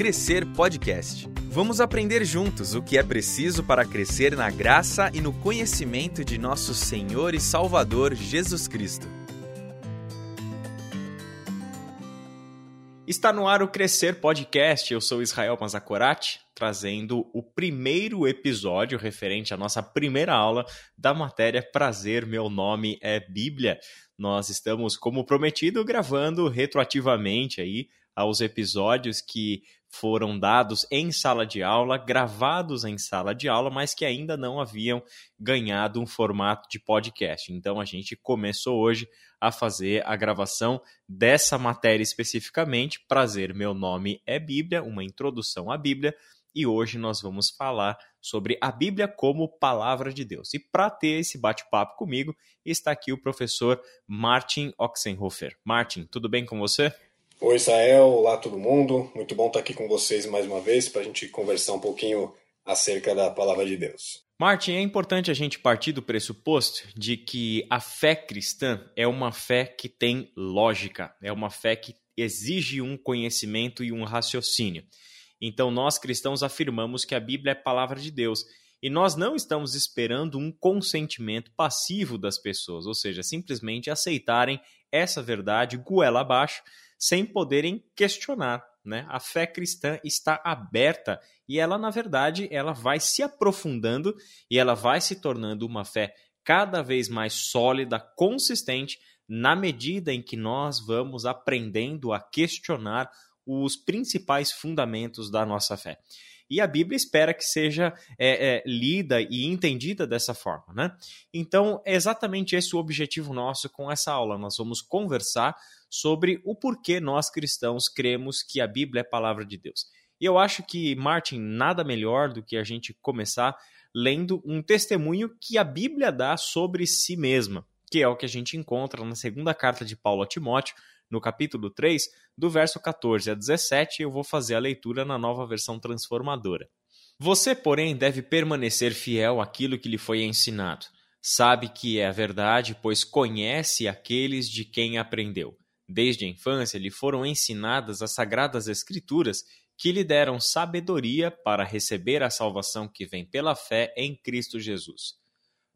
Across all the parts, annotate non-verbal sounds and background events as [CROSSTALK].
Crescer Podcast. Vamos aprender juntos o que é preciso para crescer na graça e no conhecimento de nosso Senhor e Salvador Jesus Cristo. Está no ar o Crescer Podcast. Eu sou Israel Mazakorati, trazendo o primeiro episódio referente à nossa primeira aula da matéria Prazer, meu nome é Bíblia. Nós estamos, como prometido, gravando retroativamente aí aos episódios que foram dados em sala de aula, gravados em sala de aula, mas que ainda não haviam ganhado um formato de podcast. Então a gente começou hoje a fazer a gravação dessa matéria especificamente. Prazer, meu nome é Bíblia, uma introdução à Bíblia, e hoje nós vamos falar sobre a Bíblia como palavra de Deus. E para ter esse bate-papo comigo, está aqui o professor Martin Oxenhofer. Martin, tudo bem com você? Oi, Israel. Olá, todo mundo. Muito bom estar aqui com vocês mais uma vez para a gente conversar um pouquinho acerca da palavra de Deus. Martin, é importante a gente partir do pressuposto de que a fé cristã é uma fé que tem lógica, é uma fé que exige um conhecimento e um raciocínio. Então, nós cristãos afirmamos que a Bíblia é palavra de Deus e nós não estamos esperando um consentimento passivo das pessoas, ou seja, simplesmente aceitarem essa verdade goela abaixo sem poderem questionar. Né? A fé cristã está aberta e ela, na verdade, ela vai se aprofundando e ela vai se tornando uma fé cada vez mais sólida, consistente, na medida em que nós vamos aprendendo a questionar os principais fundamentos da nossa fé. E a Bíblia espera que seja é, é, lida e entendida dessa forma. Né? Então, é exatamente esse o objetivo nosso com essa aula. Nós vamos conversar sobre o porquê nós cristãos cremos que a Bíblia é palavra de Deus. E eu acho que, Martin, nada melhor do que a gente começar lendo um testemunho que a Bíblia dá sobre si mesma, que é o que a gente encontra na segunda carta de Paulo a Timóteo, no capítulo 3, do verso 14 a 17, eu vou fazer a leitura na nova versão transformadora. Você, porém, deve permanecer fiel àquilo que lhe foi ensinado. Sabe que é a verdade, pois conhece aqueles de quem aprendeu. Desde a infância lhe foram ensinadas as sagradas Escrituras, que lhe deram sabedoria para receber a salvação que vem pela fé em Cristo Jesus.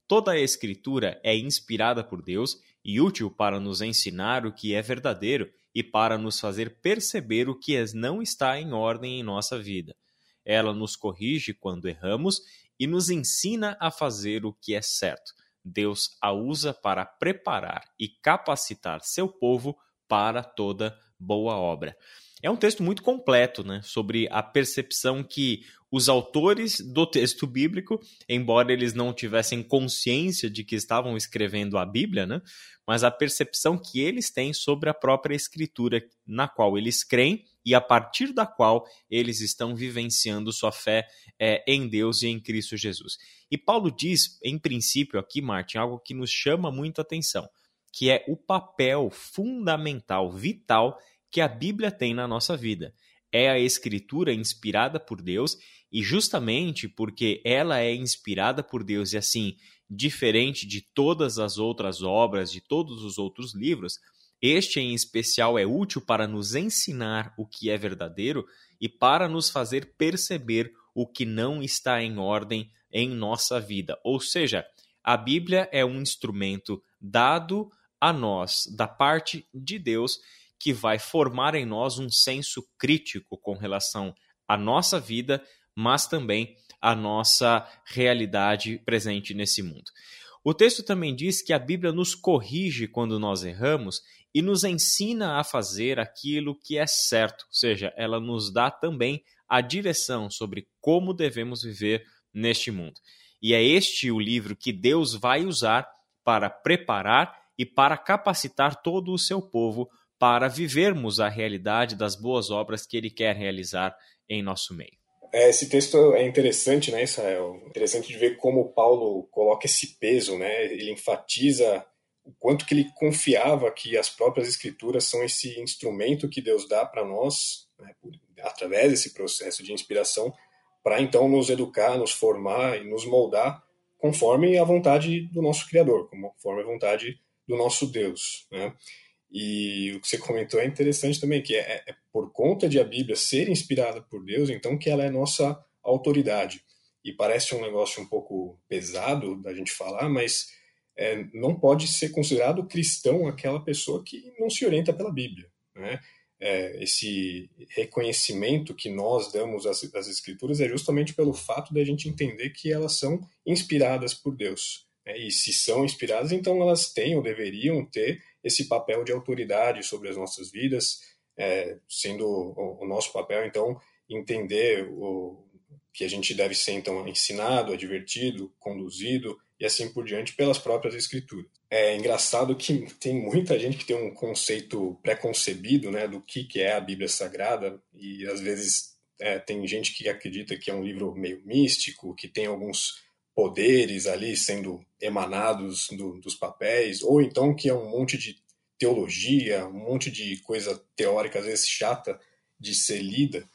Toda a Escritura é inspirada por Deus e útil para nos ensinar o que é verdadeiro e para nos fazer perceber o que não está em ordem em nossa vida. Ela nos corrige quando erramos e nos ensina a fazer o que é certo. Deus a usa para preparar e capacitar seu povo para toda boa obra. É um texto muito completo, né, sobre a percepção que os autores do texto bíblico, embora eles não tivessem consciência de que estavam escrevendo a Bíblia, né, mas a percepção que eles têm sobre a própria escritura na qual eles creem e a partir da qual eles estão vivenciando sua fé é, em Deus e em Cristo Jesus. E Paulo diz, em princípio, aqui, Martin, algo que nos chama muito atenção que é o papel fundamental, vital que a Bíblia tem na nossa vida. É a escritura inspirada por Deus e justamente porque ela é inspirada por Deus e assim, diferente de todas as outras obras, de todos os outros livros, este em especial é útil para nos ensinar o que é verdadeiro e para nos fazer perceber o que não está em ordem em nossa vida. Ou seja, a Bíblia é um instrumento dado a nós, da parte de Deus, que vai formar em nós um senso crítico com relação à nossa vida, mas também à nossa realidade presente nesse mundo. O texto também diz que a Bíblia nos corrige quando nós erramos e nos ensina a fazer aquilo que é certo, ou seja, ela nos dá também a direção sobre como devemos viver neste mundo. E é este o livro que Deus vai usar para preparar e para capacitar todo o seu povo para vivermos a realidade das boas obras que ele quer realizar em nosso meio. É, esse texto é interessante, né, Israel? Interessante de ver como Paulo coloca esse peso, né? Ele enfatiza o quanto que ele confiava que as próprias escrituras são esse instrumento que Deus dá para nós, né, através desse processo de inspiração, para então nos educar, nos formar e nos moldar conforme a vontade do nosso Criador, conforme a vontade do nosso Deus. Né? E o que você comentou é interessante também, que é, é por conta de a Bíblia ser inspirada por Deus, então que ela é nossa autoridade. E parece um negócio um pouco pesado da gente falar, mas é, não pode ser considerado cristão aquela pessoa que não se orienta pela Bíblia. Né? É, esse reconhecimento que nós damos às, às, Escrituras é justamente pelo fato da gente entender que elas são inspiradas por Deus. Né? E se são inspiradas, então elas têm ou deveriam ter esse papel de autoridade sobre as nossas vidas, é, sendo o, o, nosso papel, então, entender o que a gente deve ser, então, ensinado, advertido, conduzido e assim por diante pelas próprias escrituras. É engraçado que [LAUGHS] tem muita gente que tem um conceito preconcebido né, do que, que é a Bíblia Sagrada e às vezes é, tem gente que acredita que é um livro meio místico, que tem alguns poderes ali sendo emanados do, dos papéis, ou então que é um monte de teologia, um monte de coisa teórica, às vezes chata de ser lida.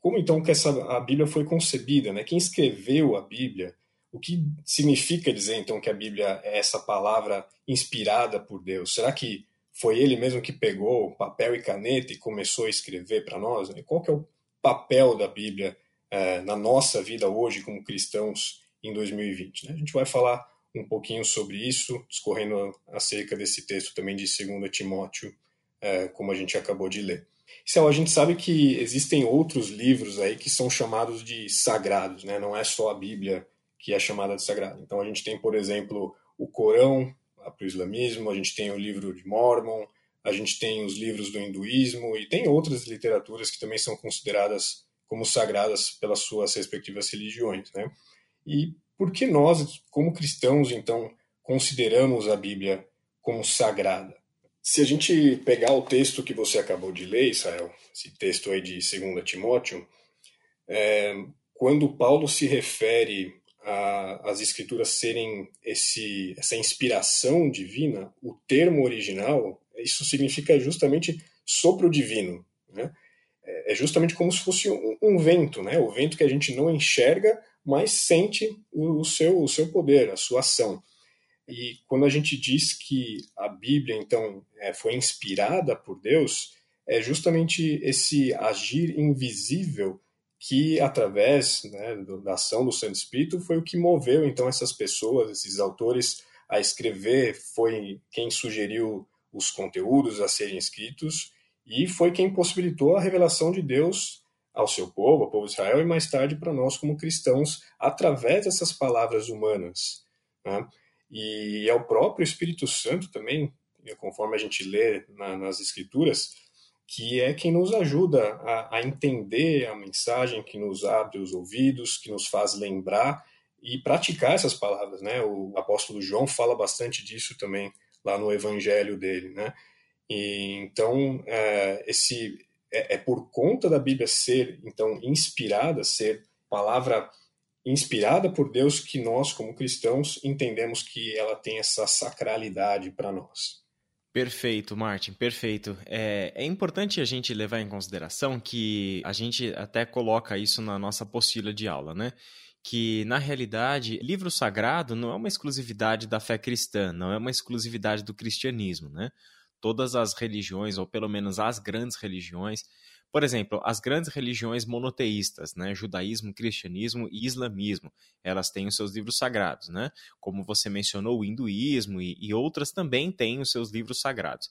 Como então que essa, a Bíblia foi concebida? Né? Quem escreveu a Bíblia? O que significa dizer então que a Bíblia é essa palavra inspirada por Deus? Será que foi ele mesmo que pegou papel e caneta e começou a escrever para nós? Qual que é o papel da Bíblia eh, na nossa vida hoje como cristãos em 2020? Né? A gente vai falar um pouquinho sobre isso, discorrendo acerca desse texto também de 2 Timóteo, eh, como a gente acabou de ler. Céu, a gente sabe que existem outros livros aí que são chamados de sagrados, né? Não é só a Bíblia que é chamada de sagrada. Então a gente tem, por exemplo, o Corão para o islamismo, a gente tem o livro de Mormon, a gente tem os livros do hinduísmo e tem outras literaturas que também são consideradas como sagradas pelas suas respectivas religiões, né? E por que nós, como cristãos, então, consideramos a Bíblia como sagrada? Se a gente pegar o texto que você acabou de ler, Israel, esse texto aí de 2 Timóteo, é, quando Paulo se refere às escrituras serem esse, essa inspiração divina, o termo original, isso significa justamente sopro divino. Né? É, é justamente como se fosse um, um, vento, né? o vento que a gente não enxerga, mas sente o, seu, o seu poder, a sua ação. E quando a gente diz que a Bíblia, então, é, foi inspirada por Deus, é justamente esse agir invisível que, através né, da ação do Santo Espírito, foi o que moveu, então, essas pessoas, esses autores, a escrever, foi quem sugeriu os conteúdos a serem escritos e foi quem possibilitou a revelação de Deus ao seu povo, ao povo de Israel, e mais tarde para nós como cristãos, através dessas palavras humanas. Né? E é o próprio Espírito Santo também, conforme a gente lê na, nas Escrituras, que é quem nos ajuda a, a, entender a mensagem, que nos abre os ouvidos, que nos faz lembrar e praticar essas palavras, né? O apóstolo João fala bastante disso também lá no Evangelho dele, né? E, então é, esse é, é por conta da Bíblia ser então inspirada, ser palavra inspirada por Deus que nós, como cristãos, entendemos que ela tem essa sacralidade para nós. Perfeito, Martin, perfeito. É, é, importante a gente levar em consideração que a gente até coloca isso na nossa apostila de aula, né? Que, na realidade, livro sagrado não é uma exclusividade da fé cristã, não é uma exclusividade do cristianismo, né? Todas as religiões, ou pelo menos as grandes religiões, por exemplo, as grandes religiões monoteístas, né, judaísmo, cristianismo e islamismo, elas têm os seus livros sagrados, né? Como você mencionou, o hinduísmo e, e outras também têm os seus livros sagrados.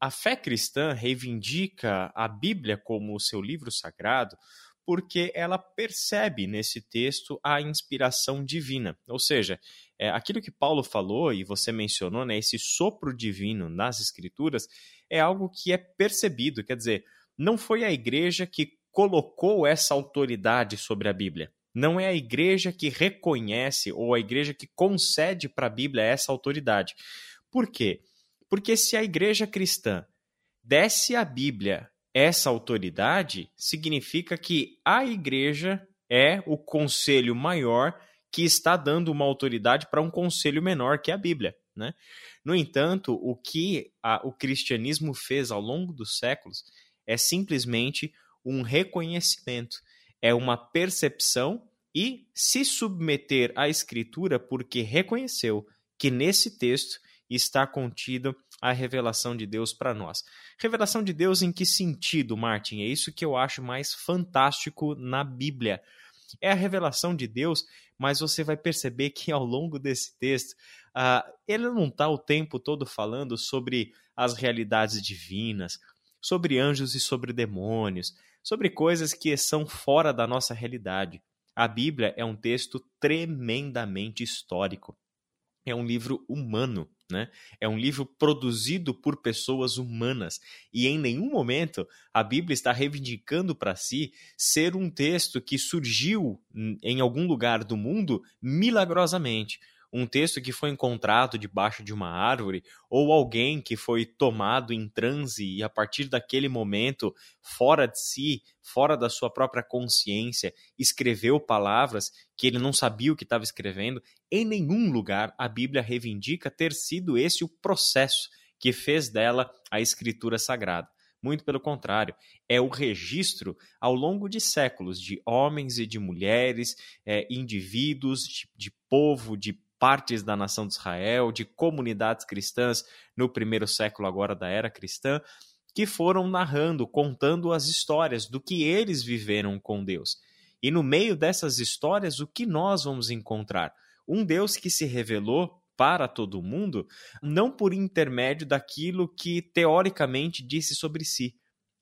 A fé cristã reivindica a Bíblia como o seu livro sagrado porque ela percebe nesse texto a inspiração divina. Ou seja, é, aquilo que Paulo falou e você mencionou, né, esse sopro divino nas Escrituras, é algo que é percebido. Quer dizer, não foi a igreja que colocou essa autoridade sobre a Bíblia. Não é a igreja que reconhece ou a igreja que concede para a Bíblia essa autoridade. Por quê? Porque se a igreja cristã desse à Bíblia essa autoridade, significa que a igreja é o conselho maior que está dando uma autoridade para um conselho menor, que a Bíblia. Né? No entanto, o que a, o cristianismo fez ao longo dos séculos é simplesmente um reconhecimento, é uma percepção e se submeter à escritura porque reconheceu que nesse texto está contido a revelação de Deus para nós. Revelação de Deus em que sentido, Martin? É isso que eu acho mais fantástico na Bíblia. É a revelação de Deus, mas você vai perceber que ao longo desse texto, uh, ele não está o tempo todo falando sobre as realidades divinas, sobre anjos e sobre demônios, sobre coisas que são fora da nossa realidade. A Bíblia é um texto tremendamente histórico. É um livro humano. Né? É um livro produzido por pessoas humanas e em nenhum momento a Bíblia está reivindicando para si ser um texto que surgiu em algum lugar do mundo milagrosamente um texto que foi encontrado debaixo de uma árvore, ou alguém que foi tomado em transe e a partir daquele momento, fora de si, fora da sua própria consciência, escreveu palavras que ele não sabia o que estava escrevendo. Em nenhum lugar a Bíblia reivindica ter sido esse o processo que fez dela a escritura sagrada. Muito pelo contrário, é o registro ao longo de séculos de homens e de mulheres, é, indivíduos, de, de povo, de partes da nação de Israel, de comunidades cristãs no primeiro século agora da era cristã, que foram narrando, contando as histórias do que eles viveram com Deus. E no meio dessas histórias, o que nós vamos encontrar? Um Deus que se revelou para todo mundo, não por intermédio daquilo que teoricamente disse sobre si,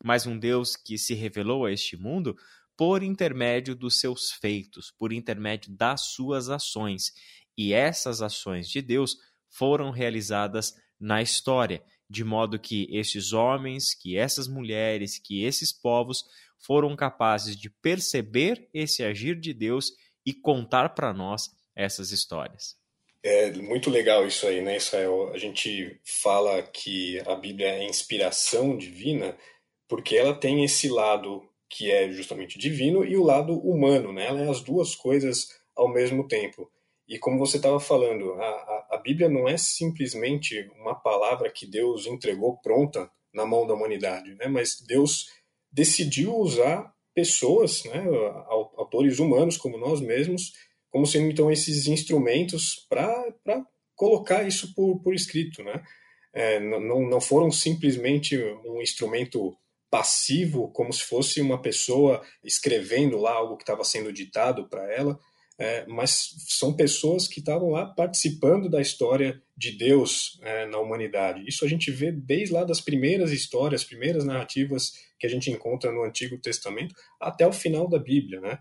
mas um Deus que se revelou a este mundo por intermédio dos seus feitos, por intermédio das suas ações. E essas ações de Deus foram realizadas na história, de modo que esses homens, que essas mulheres, que esses povos foram capazes de perceber esse agir de Deus e contar para nós essas histórias. É muito legal isso aí, né, Israel? A gente fala que a Bíblia é inspiração divina porque ela tem esse lado que é justamente divino e o lado humano, né? Ela é as duas coisas ao mesmo tempo. E como você estava falando, a, a, a, Bíblia não é simplesmente uma palavra que Deus entregou pronta na mão da humanidade, né? mas Deus decidiu usar pessoas, né? autores humanos como nós mesmos, como sendo então esses instrumentos para colocar isso por, por escrito. Né? É, não, não foram simplesmente um instrumento passivo, como se fosse uma pessoa escrevendo lá algo que estava sendo ditado para ela, é, mas são pessoas que estavam lá participando da história de Deus é, na humanidade. Isso a gente vê desde lá das primeiras histórias, primeiras narrativas que a gente encontra no Antigo Testamento até o final da Bíblia, né?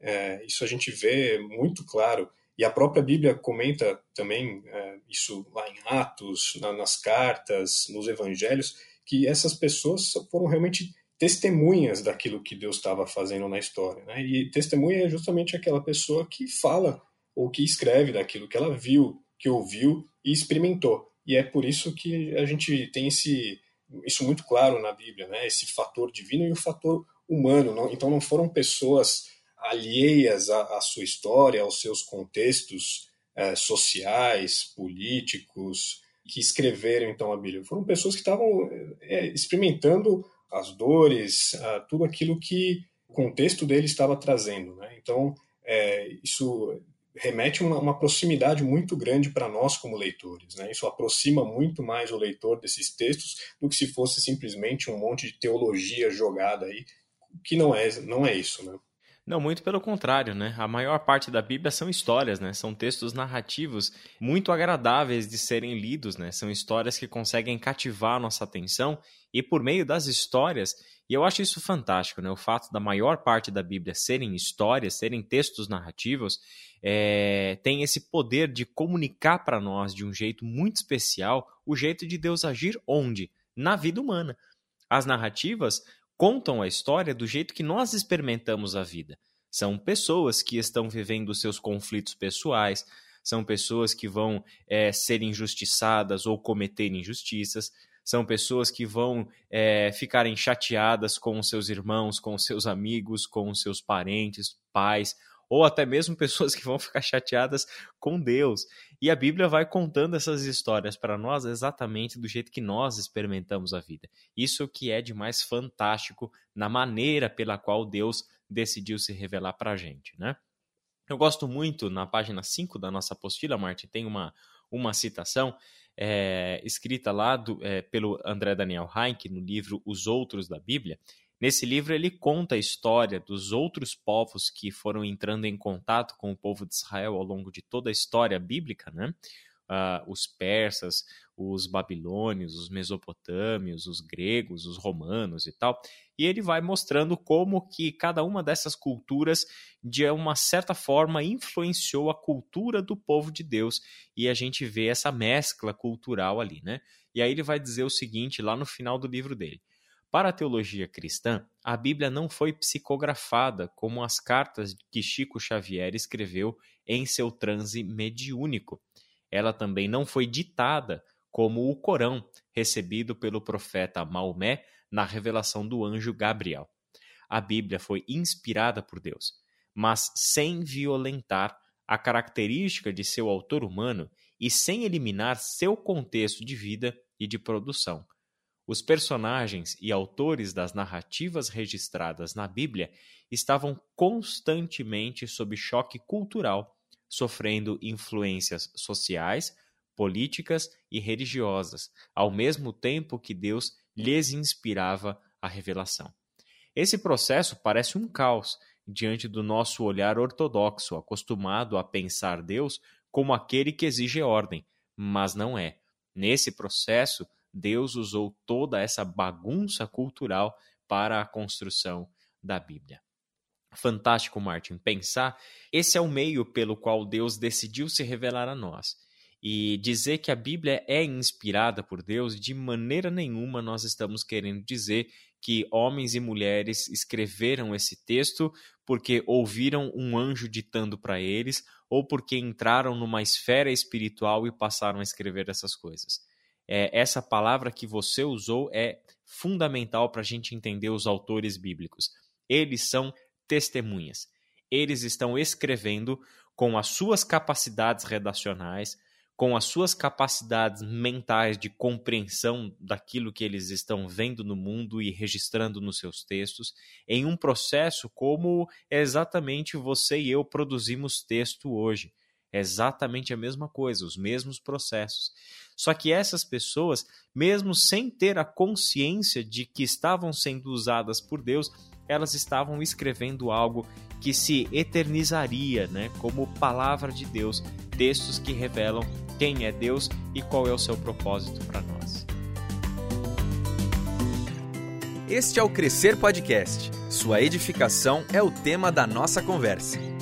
É, isso a gente vê muito claro. E a própria Bíblia comenta também é, isso lá em Atos, na, nas cartas, nos Evangelhos, que essas pessoas foram realmente testemunhas daquilo que Deus estava fazendo na história. Né? E testemunha é justamente aquela pessoa que fala ou que escreve daquilo que ela viu, que ouviu e experimentou. E é por isso que a gente tem esse, isso muito claro na Bíblia, né? esse fator divino e o fator humano. Não? Então não foram pessoas alheias à, à sua história, aos seus contextos eh, sociais, políticos, que escreveram então a Bíblia. Foram pessoas que estavam é, experimentando as dores, tudo aquilo que o contexto dele estava trazendo. Né? Então, é, isso remete uma, uma proximidade muito grande para nós como leitores. Né? Isso aproxima muito mais o leitor desses textos do que se fosse simplesmente um monte de teologia jogada aí, que não é, não é isso. Né? Não, muito pelo contrário, né? A maior parte da Bíblia são histórias, né? São textos narrativos muito agradáveis de serem lidos, né? São histórias que conseguem cativar nossa atenção e por meio das histórias, e eu acho isso fantástico, né? O fato da maior parte da Bíblia serem histórias, serem textos narrativos, é, tem esse poder de comunicar para nós de um jeito muito especial o jeito de Deus agir onde? Na vida humana. As narrativas contam a história do jeito que nós experimentamos a vida. São pessoas que estão vivendo seus conflitos pessoais, são pessoas que vão é, ser injustiçadas ou cometer injustiças, são pessoas que vão é, ficarem chateadas com seus irmãos, com seus amigos, com seus parentes, pais ou até mesmo [LAUGHS] pessoas que vão ficar chateadas com Deus. E a Bíblia vai contando essas histórias para nós exatamente do jeito que nós experimentamos a vida. Isso que é de mais fantástico na maneira pela qual Deus decidiu se revelar para a gente, né? Eu gosto muito, na página 5 da nossa apostila, Martin, tem uma, uma citação é, escrita lá do, é, pelo André Daniel Heinck no livro Os Outros da Bíblia. Nesse livro ele conta a história dos outros povos que foram entrando em contato com o povo de Israel ao longo de toda a história bíblica, né? Uh, os persas, os babilônios, os mesopotâmios, os gregos, os romanos e tal. E ele vai mostrando como que cada uma dessas culturas, de uma certa forma, influenciou a cultura do povo de Deus. E a gente vê essa mescla cultural ali, né? E aí ele vai dizer o seguinte lá no final do livro dele. Para a teologia cristã, a Bíblia não foi psicografada como as cartas que Chico Xavier escreveu em seu transe mediúnico. Ela também não foi ditada como o Corão, recebido pelo profeta Maomé na revelação do anjo Gabriel. A Bíblia foi inspirada por Deus, mas sem violentar a característica de seu autor humano e sem eliminar seu contexto de vida e de produção. Os personagens e autores das narrativas registradas na Bíblia estavam constantemente sob choque cultural, sofrendo influências sociais, políticas e religiosas, ao mesmo tempo que Deus lhes inspirava a revelação. Esse processo parece um caos diante do nosso olhar ortodoxo, acostumado a pensar Deus como aquele que exige ordem, mas não é. Nesse processo, Deus usou toda essa bagunça cultural para a construção da Bíblia. Fantástico, Martin, pensar esse é o meio pelo qual Deus decidiu se revelar a nós. E dizer que a Bíblia é inspirada por Deus, de maneira nenhuma nós estamos querendo dizer que homens e mulheres escreveram esse texto porque ouviram um anjo ditando para eles ou porque entraram numa esfera espiritual e passaram a escrever essas coisas. É, essa palavra que você usou é fundamental para a gente entender os autores bíblicos. Eles são testemunhas. Eles estão escrevendo com as suas capacidades redacionais, com as suas capacidades mentais de compreensão daquilo que eles estão vendo no mundo e registrando nos seus textos, em um processo como exatamente você e eu produzimos texto hoje. É exatamente a mesma coisa, os mesmos processos. Só que essas pessoas, mesmo sem ter a consciência de que estavam sendo usadas por Deus, elas estavam escrevendo algo que se eternizaria, né, como palavra de Deus, textos que revelam quem é Deus e qual é o seu propósito para nós. Este é o Crescer Podcast. Sua edificação é o tema da nossa conversa.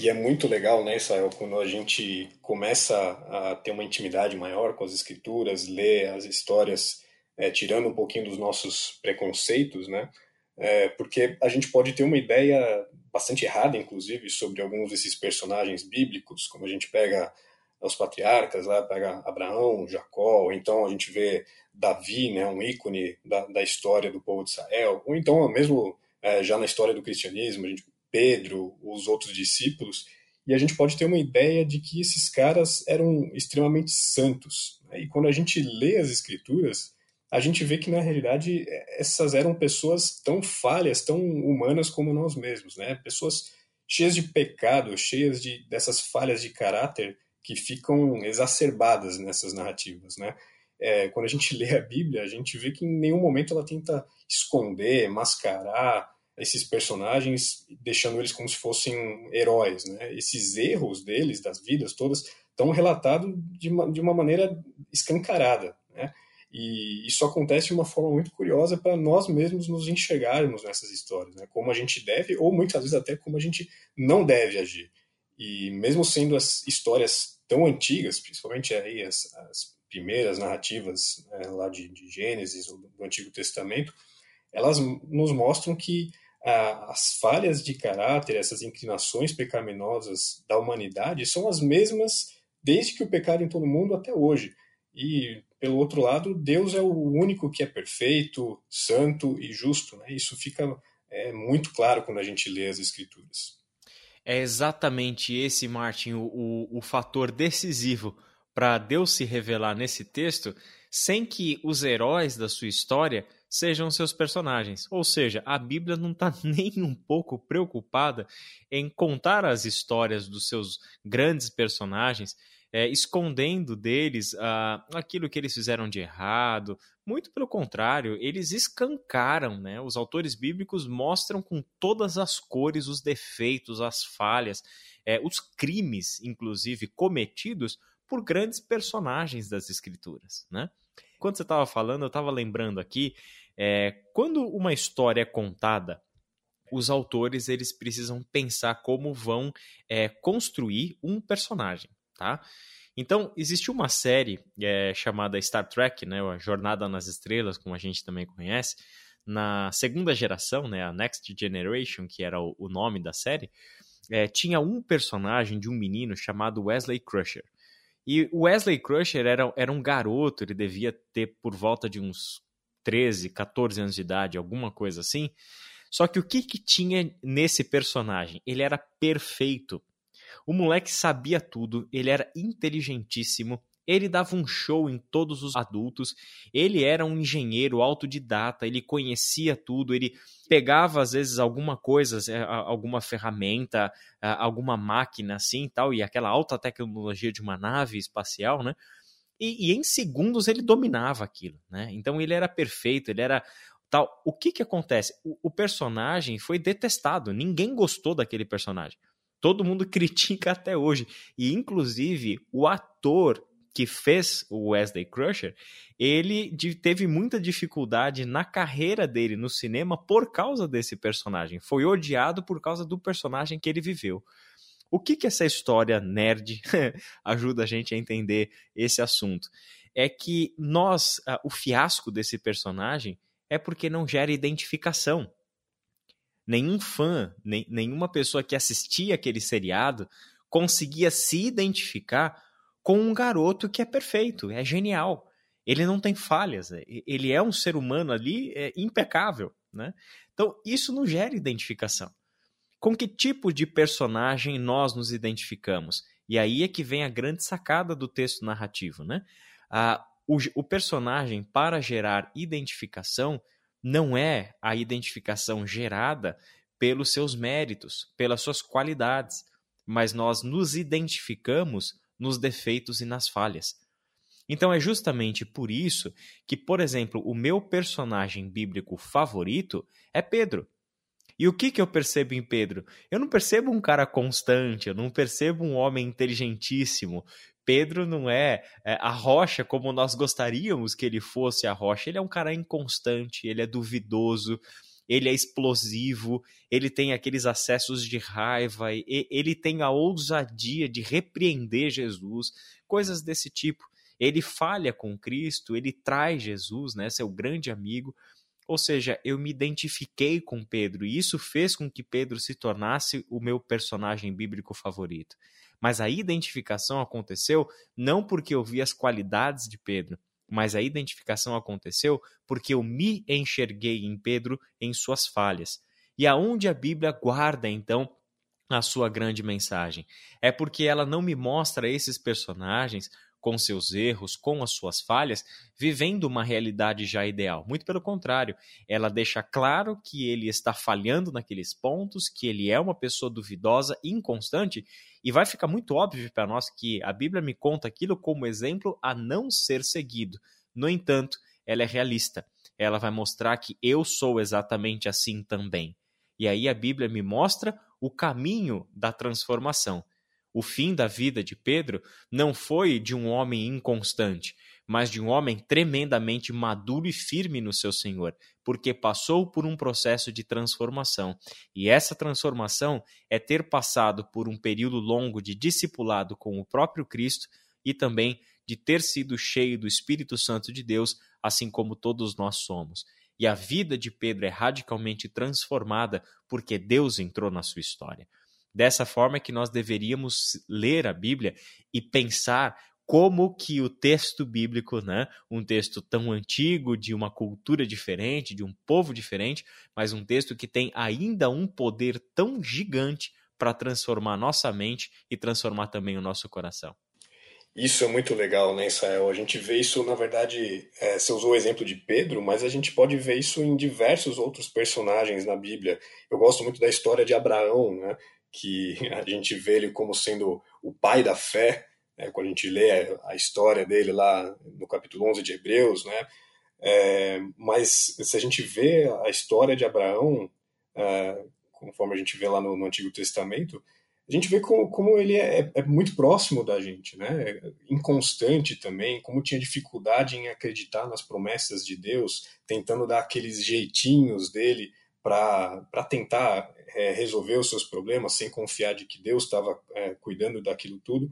E é muito legal, né, Israel, quando a gente começa a ter uma intimidade maior com as escrituras, ler as histórias, é, tirando um pouquinho dos nossos preconceitos, né? É, porque a gente pode ter uma ideia bastante errada, inclusive, sobre alguns desses personagens bíblicos, como a gente pega os patriarcas, lá pega Abraão, Jacó, ou então a gente vê Davi, né, um ícone da, da história do povo de Israel, ou então mesmo é, já na história do cristianismo, a gente, Pedro, os outros discípulos, e a gente pode ter uma ideia de que esses caras eram extremamente santos. Né? E quando a gente lê as escrituras, a gente vê que na realidade essas eram pessoas tão falhas, tão humanas como nós mesmos, né? Pessoas cheias de pecado, cheias de dessas falhas de caráter que ficam exacerbadas nessas narrativas, né? É, quando a gente [LAUGHS] lê a Bíblia, a gente vê que em nenhum momento ela tenta esconder, mascarar esses personagens, deixando eles como se fossem heróis, né? Esses erros deles, das vidas todas, estão relatados de uma, de uma maneira escancarada, né? E isso acontece de uma forma muito curiosa para nós mesmos nos enxergarmos nessas histórias, né? como a gente deve, ou muitas vezes até como a gente não deve agir. E mesmo sendo as histórias tão antigas, principalmente aí as, as primeiras narrativas né, lá de, de Gênesis, do Antigo Testamento, elas nos mostram que as falhas de caráter, essas inclinações pecaminosas da humanidade são as mesmas desde que o pecado entrou no mundo até hoje. E pelo outro lado, Deus é o único que é perfeito, santo e justo. Né? Isso fica é, muito claro quando a gente lê as Escrituras. É exatamente esse, Martin, o, o, o fator decisivo para Deus se revelar nesse texto, sem que os heróis da sua história sejam seus personagens. Ou seja, a Bíblia não está [LAUGHS] nem um pouco preocupada em contar as histórias dos seus grandes personagens, é, escondendo deles ah, aquilo que eles fizeram de errado. Muito pelo contrário, eles escancaram, né? Os autores bíblicos mostram com todas as cores os defeitos, as falhas, é, os crimes, inclusive, cometidos por grandes personagens das escrituras, né? Quando você estava falando, eu estava lembrando aqui é, quando uma história é contada, os autores eles precisam pensar como vão é, construir um personagem, tá? Então, existe uma série é, chamada Star Trek, né, a Jornada nas Estrelas, como a gente também conhece, na segunda geração, né, a Next Generation, que era o, o nome da série, é, tinha um personagem de um menino chamado Wesley Crusher. E o Wesley Crusher era, era um garoto, ele devia ter por volta de uns 13, 14 anos de idade, alguma coisa assim. Só que o que, que tinha nesse personagem? Ele era perfeito. O moleque sabia tudo, ele era inteligentíssimo, ele dava um show em todos os adultos, ele era um engenheiro autodidata, ele conhecia tudo, ele pegava às vezes alguma coisa, é, alguma ferramenta, alguma máquina assim tal, e aquela alta tecnologia de uma nave espacial, né? E, e, em segundos ele dominava aquilo, né? Então ele era perfeito, ele era tal. O que que acontece? O, o, personagem foi detestado, ninguém gostou daquele personagem. Todo mundo [LAUGHS] critica até hoje. E inclusive o ator que fez o Wesley Crusher, ele teve muita dificuldade na carreira dele no cinema por causa desse personagem. Foi odiado por causa do personagem que ele viveu. O que, que essa história nerd [LAUGHS] ajuda a gente a entender esse assunto? É que nós, o fiasco desse personagem é porque não gera identificação. Nenhum fã, nem, nenhuma pessoa que assistia aquele seriado conseguia se identificar com um garoto que é perfeito, é genial. Ele não tem falhas, é, ele é um ser humano ali é, impecável. Né? Então, isso não gera identificação. Com que tipo de personagem nós nos identificamos? E aí é que vem a grande sacada do texto narrativo, né? Ah, o, o personagem, para gerar identificação, não é a identificação gerada pelos seus méritos, pelas suas qualidades, mas nós nos identificamos nos defeitos e nas falhas. Então é justamente por isso que, por exemplo, o meu personagem bíblico favorito é Pedro. E o que, que eu percebo em Pedro? Eu não percebo um cara constante, eu não percebo um homem inteligentíssimo. Pedro não é, é a rocha como nós gostaríamos que ele fosse a rocha. Ele é um cara inconstante, ele é duvidoso, ele é explosivo, ele tem aqueles acessos de raiva, ele tem a ousadia de repreender Jesus, coisas desse tipo. Ele falha com Cristo, ele traz Jesus, né, seu grande amigo, ou seja, eu me identifiquei com Pedro e isso fez com que Pedro se tornasse o meu personagem bíblico favorito. Mas a identificação aconteceu não porque eu vi as qualidades de Pedro, mas a identificação aconteceu porque eu me enxerguei em Pedro em suas falhas. E aonde a Bíblia guarda então a sua grande mensagem? É porque ela não me mostra esses personagens com seus erros, com as suas falhas, vivendo uma realidade já ideal. Muito pelo contrário, ela deixa claro que ele está falhando naqueles pontos, que ele é uma pessoa duvidosa, inconstante, e vai ficar muito óbvio para nós que a Bíblia me conta aquilo como exemplo a não ser seguido. No entanto, ela é realista. Ela vai mostrar que eu sou exatamente assim também. E aí a Bíblia me mostra o caminho da transformação. O fim da vida de Pedro não foi de um homem inconstante, mas de um homem tremendamente maduro e firme no seu Senhor, porque passou por um processo de transformação. E essa transformação é ter passado por um período longo de discipulado com o próprio Cristo e também de ter sido cheio do Espírito Santo de Deus, assim como todos nós somos. E a vida de Pedro é radicalmente transformada porque Deus entrou na sua história. Dessa forma é que nós deveríamos ler a Bíblia e pensar como que o texto bíblico, né, um texto tão antigo, de uma cultura diferente, de um povo diferente, mas um texto que tem ainda um poder tão gigante para transformar nossa mente e transformar também o nosso coração. Isso é muito legal, né, Israel? A gente vê isso, na verdade, é, você usou o exemplo de Pedro, mas a gente pode ver isso em diversos outros personagens na Bíblia. Eu gosto muito da história de Abraão, né, que [LAUGHS] a gente vê ele como sendo o pai da fé, né, quando a gente lê a história dele lá no capítulo 11 de Hebreus, né, é, mas se a gente vê a história de Abraão, é, conforme a gente vê lá no, no Antigo Testamento, a gente vê como, como ele é, é, muito próximo da gente, né? Inconstante também, como tinha dificuldade em acreditar nas promessas de Deus, tentando dar aqueles jeitinhos dele para tentar é, resolver os seus problemas, sem confiar de que Deus estava é, cuidando daquilo tudo.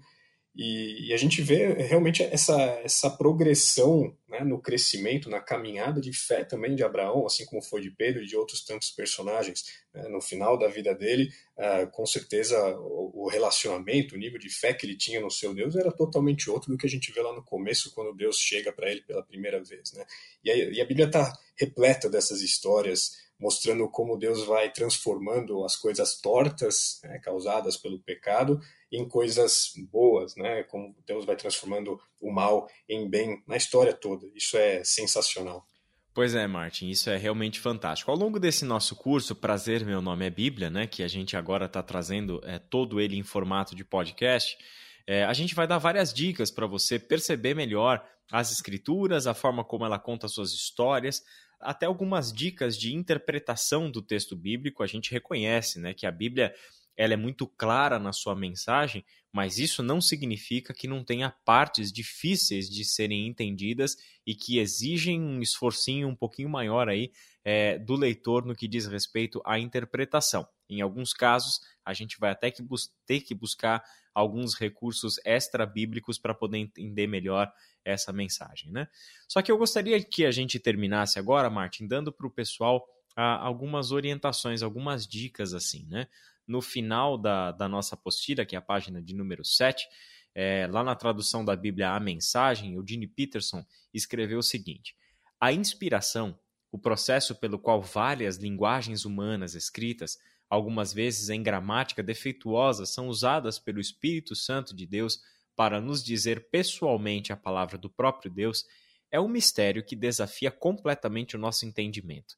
E, e, a gente vê realmente essa, essa progressão né, no crescimento, na caminhada de fé também de Abraão, assim como foi de Pedro e de outros tantos personagens. Né, no final da vida dele, uh, com certeza o, o, relacionamento, o nível de fé que ele tinha no seu Deus era totalmente outro do que a gente vê lá no começo, quando Deus chega para ele pela primeira vez. Né? E, a, e a Bíblia está repleta dessas histórias mostrando como Deus vai transformando as coisas tortas né, causadas pelo pecado em coisas boas, né? Como Deus vai transformando o mal em bem na história toda. Isso é sensacional. Pois é, Martin, isso é realmente fantástico. Ao longo desse nosso curso, Prazer, Meu Nome é Bíblia, né, que a gente agora está trazendo é, todo ele em formato de podcast, é, a gente vai dar várias dicas para você perceber melhor as escrituras, a forma como ela conta suas histórias, até algumas dicas de interpretação do texto bíblico. A gente reconhece né, que a Bíblia ela é muito clara na sua mensagem, mas isso não significa que não tenha partes difíceis de serem entendidas e que exigem um esforcinho um pouquinho maior aí é, do leitor no que diz respeito à interpretação. Em alguns casos, a gente vai até que ter que buscar alguns recursos extra-bíblicos para poder entender melhor essa mensagem. Né? Só que eu gostaria que a gente terminasse agora, Martin, dando para o pessoal ah, algumas orientações, algumas dicas assim, né? No final da, da nossa apostila, que é a página de número 7, é, lá na tradução da Bíblia A Mensagem, o Gene Peterson escreveu o seguinte: A inspiração, o processo pelo qual várias linguagens humanas escritas, algumas vezes em gramática defeituosa, são usadas pelo Espírito Santo de Deus para nos dizer pessoalmente a palavra do próprio Deus, é um mistério que desafia completamente o nosso entendimento.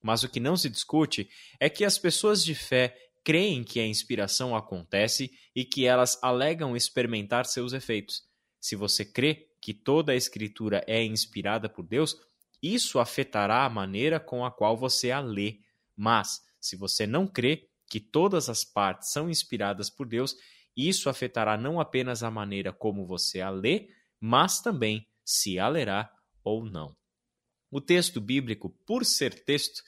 Mas o que não se discute é que as pessoas de fé creem que a inspiração acontece e que elas alegam experimentar seus efeitos. Se você crê que toda a Escritura é inspirada por Deus, isso afetará a maneira com a qual você a lê. Mas, se você não crê que todas as partes são inspiradas por Deus, isso afetará não apenas a maneira como você a lê, mas também se a lerá ou não. O texto bíblico, por ser texto,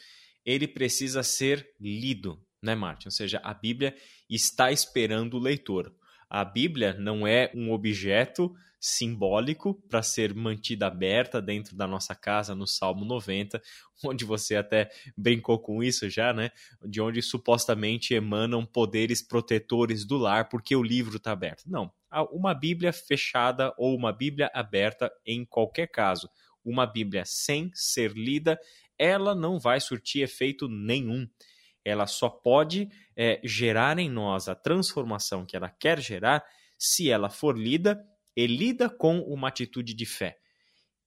ele precisa ser lido, né, Martin? Ou seja, a Bíblia está esperando o leitor. A Bíblia não é um objeto simbólico para ser mantida aberta dentro da nossa casa no Salmo 90, [LAUGHS] onde você até brincou com isso já, né? De onde supostamente emanam poderes protetores do lar porque o livro está aberto. Não, uma Bíblia fechada ou uma Bíblia aberta em qualquer caso, uma Bíblia sem ser lida, ela não vai surtir efeito nenhum ela só pode é, gerar em nós a transformação que ela quer gerar se ela for lida e lida com uma atitude de fé.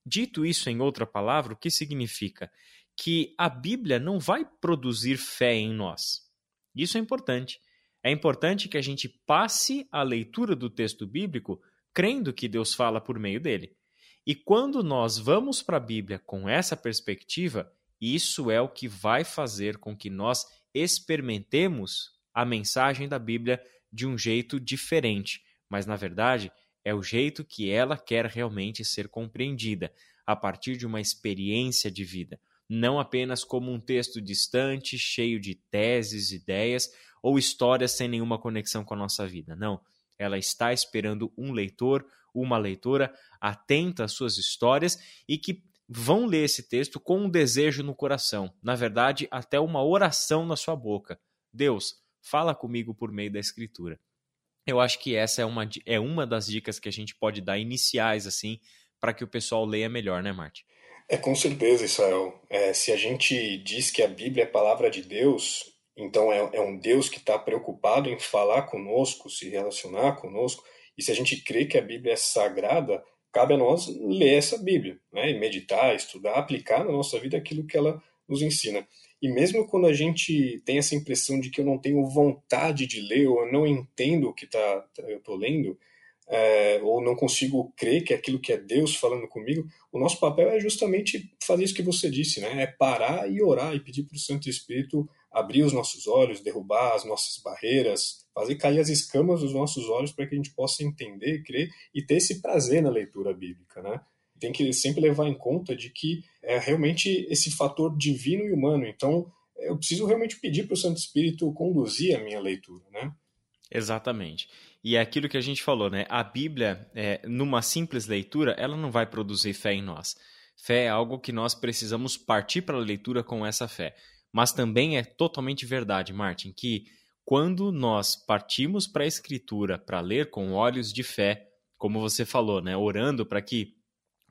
Dito isso em outra palavra, o que significa? Que a Bíblia não vai produzir fé em nós. Isso é importante. É importante que a gente passe a leitura do texto bíblico crendo que Deus fala por meio dele. E quando nós vamos para a Bíblia com essa perspectiva, isso é o que vai fazer com que nós experimentemos a mensagem da Bíblia de um jeito diferente, mas na verdade é o jeito que ela quer realmente ser compreendida, a partir de uma experiência de vida, não apenas como um texto distante, cheio de teses, ideias ou histórias sem nenhuma conexão com a nossa vida. Não, ela está esperando um leitor, uma leitora atenta às suas histórias e que vão ler esse texto com um desejo no coração, na verdade, até uma oração na sua boca. Deus, fala comigo por meio da Escritura. Eu acho que essa é uma, é uma das dicas que a gente pode dar iniciais, assim, para que o pessoal leia melhor, né, Marte? É, com certeza, Israel. É, se a gente diz que a Bíblia é palavra de Deus, então é, é um Deus que está preocupado em falar conosco, se relacionar conosco, E se a gente crê que a Bíblia é sagrada, cabe a nós ler essa Bíblia, né? E meditar, estudar, aplicar na nossa vida aquilo que ela nos ensina. E mesmo quando a gente tem essa impressão de que eu não tenho vontade de ler ou eu não entendo o que tá, eu estou lendo, é, ou não consigo crer que é aquilo que é Deus falando comigo, o nosso papel é justamente fazer isso que você disse, né? É parar e orar e pedir para o Santo Espírito abrir os nossos olhos, derrubar as nossas barreiras, fazer cair as escamas dos nossos olhos para que a gente possa entender, crer e ter esse prazer na leitura bíblica, né? Tem que sempre levar em conta de que é realmente esse fator divino e humano. Então, eu preciso realmente pedir para o Santo Espírito conduzir a minha leitura, né? Exatamente. E é aquilo que a gente falou, né? A Bíblia, é, numa simples leitura, ela não vai produzir fé em nós. Fé é algo que nós precisamos partir para a leitura com essa fé. Mas também é totalmente verdade, Martin, que quando nós partimos para a Escritura para ler com olhos de fé, como você falou, né? Orando para que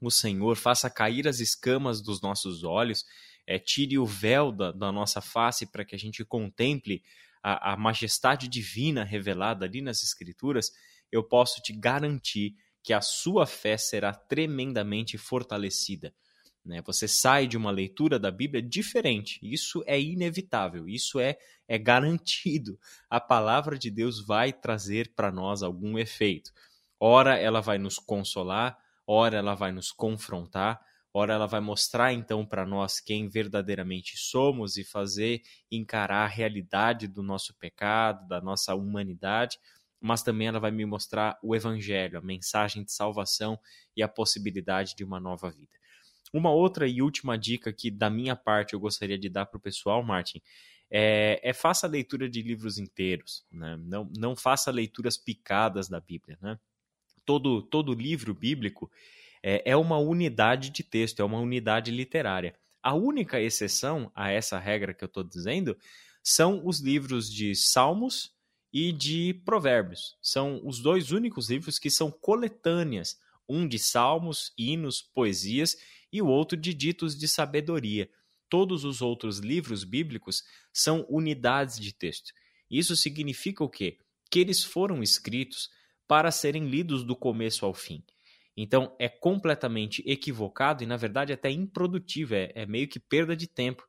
o Senhor faça cair as escamas dos nossos olhos, é, tire o véu da, da nossa face para que a gente contemple a, a majestade divina revelada ali nas Escrituras, eu posso te garantir que a sua fé será tremendamente fortalecida. Né? Você sai de uma leitura da Bíblia diferente. Isso é inevitável, isso é, é garantido. A palavra de Deus vai trazer para nós algum efeito. Ora, ela vai nos consolar, ora, ela vai nos confrontar, Ora, ela vai mostrar então para nós quem verdadeiramente somos e fazer encarar a realidade do nosso pecado, da nossa humanidade, mas também ela vai me mostrar o evangelho, a mensagem de salvação e a possibilidade de uma nova vida. Uma outra e última dica que da minha parte eu gostaria de dar para o pessoal, Martin, é, é, faça a leitura de livros inteiros, né? não, não faça leituras picadas da Bíblia. Né? Todo, todo livro bíblico é, é uma unidade de texto, é uma unidade literária. A única exceção a essa regra que eu estou dizendo são os livros de Salmos e de Provérbios. São os dois únicos livros que são coletâneas, um de salmos, hinos, poesias e o outro de ditos de sabedoria. Todos os outros livros bíblicos são unidades de texto. Isso significa o quê? Que eles foram escritos para serem lidos do começo ao fim. Então é completamente equivocado e, na verdade, até improdutivo, é, é meio que perda de tempo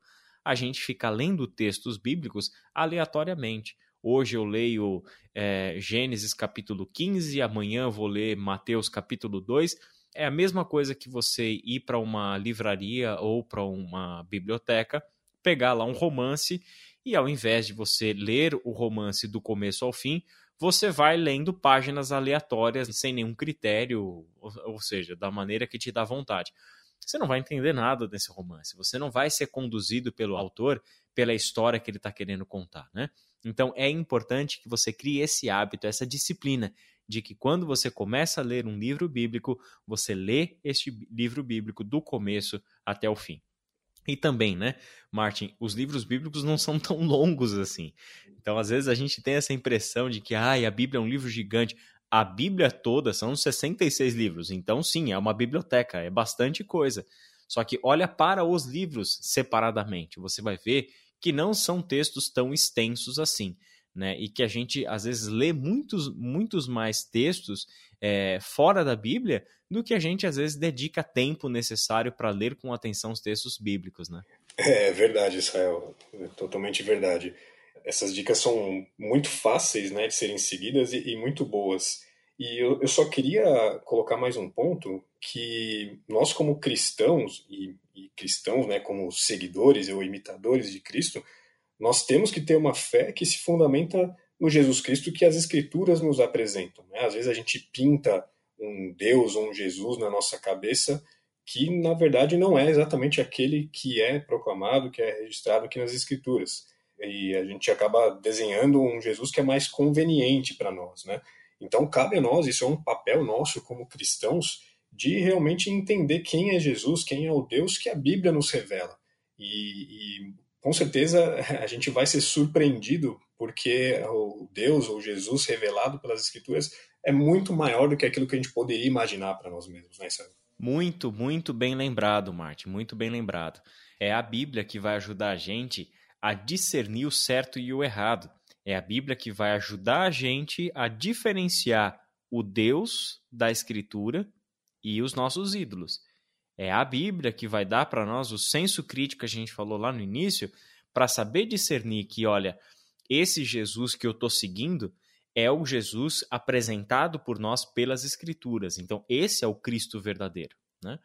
a gente ficar lendo textos bíblicos aleatoriamente. Hoje eu leio é, Gênesis capítulo 15, amanhã vou ler Mateus capítulo 2. É a mesma coisa que você ir para uma livraria ou para uma biblioteca, pegar lá um romance e ao invés de você ler o romance do começo ao fim, você vai lendo páginas aleatórias sem nenhum critério, ou, seja, da maneira que te dá vontade. Você não vai entender nada desse romance, você não vai ser conduzido pelo autor pela história que ele está querendo contar, né? Então é importante que você crie esse hábito, essa disciplina de que quando você começa a ler um livro bíblico, você lê este livro bíblico do começo até o fim. E também, né, Martin, os livros bíblicos não são [LAUGHS] tão longos assim. Então, às vezes, a gente tem essa impressão de que ai, a Bíblia é um livro gigante. A Bíblia toda são 66 livros. Então, sim, é uma biblioteca, é bastante coisa. Só que olha para os livros separadamente. Você vai ver que não são textos tão extensos assim. Né? E que a gente, às vezes, lê muitos, muitos mais textos é, fora da Bíblia do que a gente às vezes dedica tempo necessário para ler com atenção os textos bíblicos, né? É verdade, Israel, é totalmente verdade. Essas dicas são muito fáceis, né, de serem seguidas e, e muito boas. E eu, eu, só queria colocar mais um ponto que nós como cristãos e, e cristãos, né, como seguidores ou imitadores de Cristo, nós temos que ter uma fé que se fundamenta no Jesus Cristo que as Escrituras nos apresentam. Né? Às vezes a gente pinta um Deus ou um Jesus na nossa cabeça que na verdade não é exatamente aquele que é proclamado, que é registrado aqui nas Escrituras. E a gente acaba desenhando um Jesus que é mais conveniente para nós, né? Então cabe a nós, isso é um papel nosso como cristãos, de realmente entender quem é Jesus, quem é o Deus que a Bíblia nos revela. E, e com certeza [LAUGHS] a gente vai ser surpreendido porque o Deus ou Jesus revelado pelas Escrituras é muito maior do que aquilo que a gente poderia imaginar para nós mesmos, né, Sérgio? Muito, muito bem lembrado, Marte, muito bem lembrado. É a Bíblia que vai ajudar a gente a discernir o certo e o errado. É a Bíblia que vai ajudar a gente a diferenciar o Deus da Escritura e os nossos ídolos. É a Bíblia que vai dar para nós o senso crítico que a gente falou lá no início, para saber discernir que, olha, esse Jesus que eu estou seguindo é o Jesus apresentado por nós pelas Escrituras. Então, esse é o Cristo verdadeiro. Né?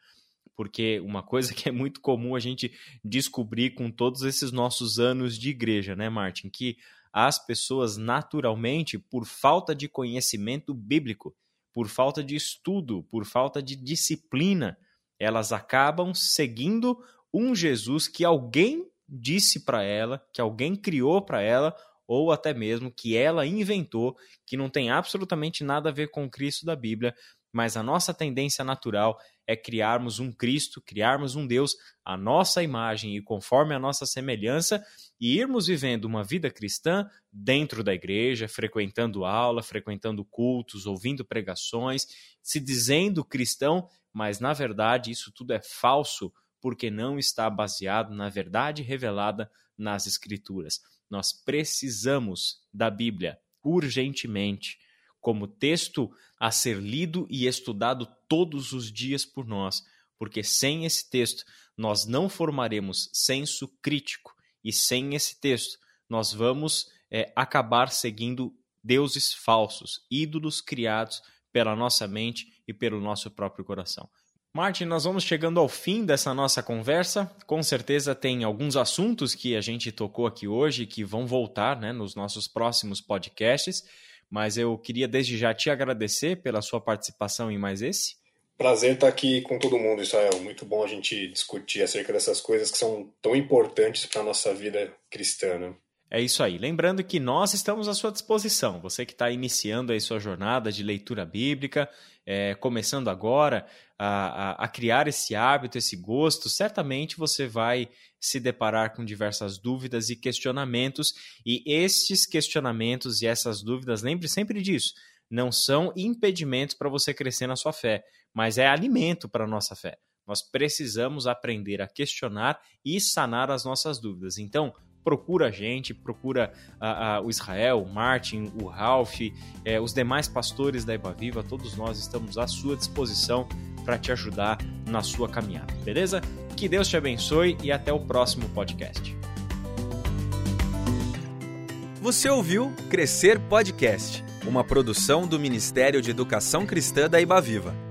Porque uma coisa [LAUGHS] que é muito comum a gente descobrir com todos esses nossos anos de igreja, né, Martin? Que as pessoas naturalmente, por falta de conhecimento bíblico, por falta de estudo, por falta de disciplina, elas acabam seguindo um Jesus que alguém disse para ela, que alguém criou para ela, ou até mesmo que ela inventou, que não tem absolutamente nada a ver com o Cristo da Bíblia, mas a nossa tendência natural é criarmos um Cristo, criarmos um Deus à nossa imagem e conforme a nossa semelhança e irmos vivendo uma vida cristã dentro da igreja, frequentando aula, frequentando cultos, ouvindo pregações, se dizendo cristão, mas na verdade isso tudo é falso porque não está baseado na verdade revelada nas Escrituras. Nós precisamos da Bíblia urgentemente como texto a ser lido e estudado todos os dias por nós, porque sem esse texto nós não formaremos senso crítico e sem esse texto nós vamos é, acabar seguindo deuses falsos, ídolos criados pela nossa mente e pelo nosso próprio coração. Martin, nós vamos chegando ao fim dessa nossa conversa. Com certeza tem alguns assuntos que a gente tocou aqui hoje que vão voltar né, nos nossos próximos podcasts mas eu queria desde já te agradecer pela sua participação em mais esse. Prazer estar aqui com todo mundo, Israel. Muito bom a gente discutir acerca dessas coisas que são tão importantes para a nossa vida cristã. Né? É isso aí. Lembrando que nós estamos à sua disposição. Você que está iniciando aí sua jornada de leitura bíblica, é, começando agora a, a, a, criar esse hábito, esse gosto, certamente você vai se deparar com diversas dúvidas e questionamentos. E estes questionamentos e essas dúvidas, lembre sempre disso, não são impedimentos para você crescer na sua fé, mas é alimento para a nossa fé. Nós precisamos aprender a questionar e sanar as nossas dúvidas. Então, procura a gente, procura a, a, o Israel, o Martin, o Ralph, é, os demais pastores da Iba Viva, todos nós estamos à sua disposição para te ajudar na sua caminhada, beleza? Que Deus te abençoe e até o próximo podcast. Você ouviu Crescer Podcast, uma produção do Ministério de Educação Cristã da Iba Viva.